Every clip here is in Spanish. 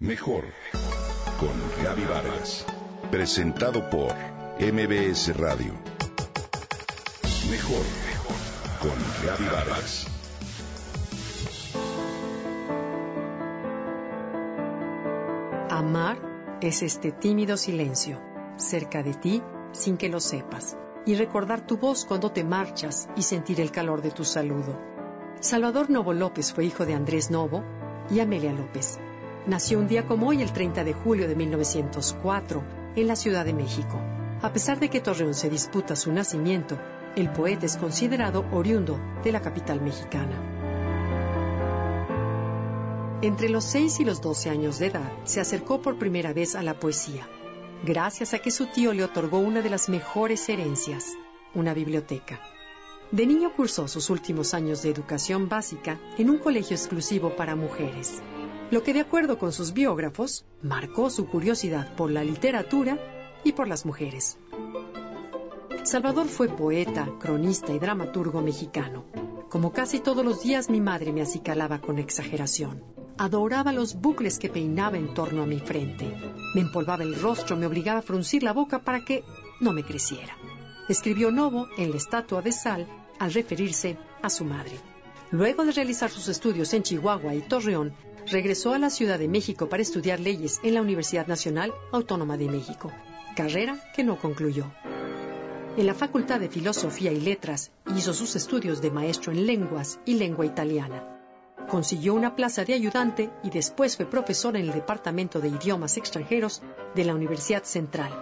Mejor con Gaby Vargas. Presentado por MBS Radio. Mejor con Gaby Vargas. Amar es este tímido silencio, cerca de ti sin que lo sepas, y recordar tu voz cuando te marchas y sentir el calor de tu saludo. Salvador Novo López fue hijo de Andrés Novo y Amelia López Nació un día como hoy, el 30 de julio de 1904, en la Ciudad de México. A pesar de que Torreón se disputa su nacimiento, el poeta es considerado oriundo de la capital mexicana. Entre los 6 y los 12 años de edad, se acercó por primera vez a la poesía, gracias a que su tío le otorgó una de las mejores herencias, una biblioteca. De niño cursó sus últimos años de educación básica en un colegio exclusivo para mujeres lo que de acuerdo con sus biógrafos marcó su curiosidad por la literatura y por las mujeres. Salvador fue poeta, cronista y dramaturgo mexicano. Como casi todos los días mi madre me acicalaba con exageración. Adoraba los bucles que peinaba en torno a mi frente. Me empolvaba el rostro, me obligaba a fruncir la boca para que no me creciera. Escribió Novo en la estatua de sal al referirse a su madre. Luego de realizar sus estudios en Chihuahua y Torreón, regresó a la Ciudad de México para estudiar leyes en la Universidad Nacional Autónoma de México, carrera que no concluyó. En la Facultad de Filosofía y Letras hizo sus estudios de maestro en lenguas y lengua italiana. Consiguió una plaza de ayudante y después fue profesor en el Departamento de Idiomas Extranjeros de la Universidad Central,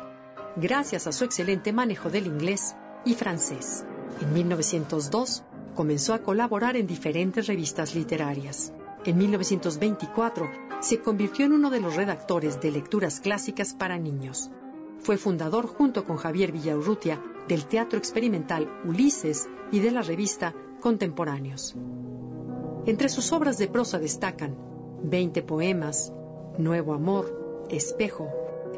gracias a su excelente manejo del inglés y francés. En 1902 comenzó a colaborar en diferentes revistas literarias. En 1924 se convirtió en uno de los redactores de lecturas clásicas para niños. Fue fundador junto con Javier Villaurrutia del Teatro Experimental Ulises y de la revista Contemporáneos. Entre sus obras de prosa destacan Veinte poemas, Nuevo Amor, Espejo,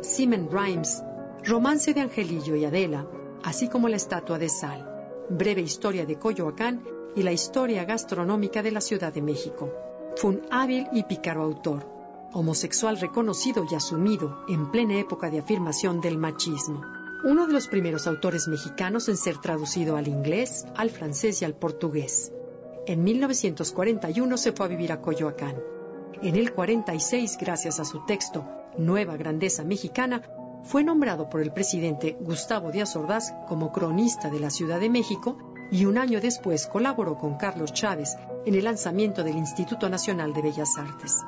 Simen Rhymes, Romance de Angelillo y Adela, así como La Estatua de Sal, Breve Historia de Coyoacán y la Historia Gastronómica de la Ciudad de México. Fue un hábil y pícaro autor, homosexual reconocido y asumido en plena época de afirmación del machismo. Uno de los primeros autores mexicanos en ser traducido al inglés, al francés y al portugués. En 1941 se fue a vivir a Coyoacán. En el 46, gracias a su texto Nueva Grandeza Mexicana, fue nombrado por el presidente Gustavo Díaz Ordaz como cronista de la Ciudad de México y un año después colaboró con Carlos Chávez en el lanzamiento del Instituto Nacional de Bellas Artes.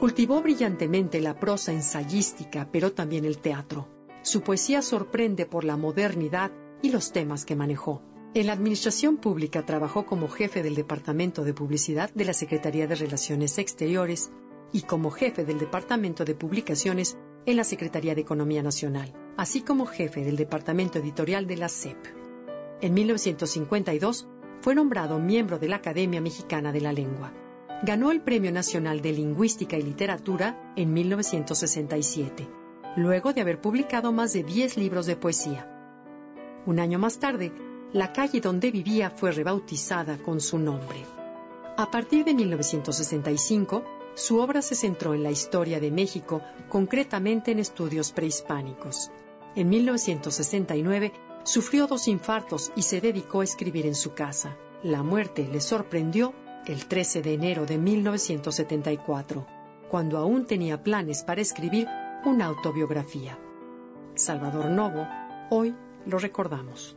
Cultivó brillantemente la prosa ensayística, pero también el teatro. Su poesía sorprende por la modernidad y los temas que manejó. En la administración pública trabajó como jefe del Departamento de Publicidad de la Secretaría de Relaciones Exteriores y como jefe del Departamento de Publicaciones en la Secretaría de Economía Nacional, así como jefe del Departamento Editorial de la CEP. En 1952 fue nombrado miembro de la Academia Mexicana de la Lengua. Ganó el Premio Nacional de Lingüística y Literatura en 1967, luego de haber publicado más de 10 libros de poesía. Un año más tarde, la calle donde vivía fue rebautizada con su nombre. A partir de 1965, su obra se centró en la historia de México, concretamente en estudios prehispánicos. En 1969 Sufrió dos infartos y se dedicó a escribir en su casa. La muerte le sorprendió el 13 de enero de 1974, cuando aún tenía planes para escribir una autobiografía. Salvador Novo, hoy lo recordamos.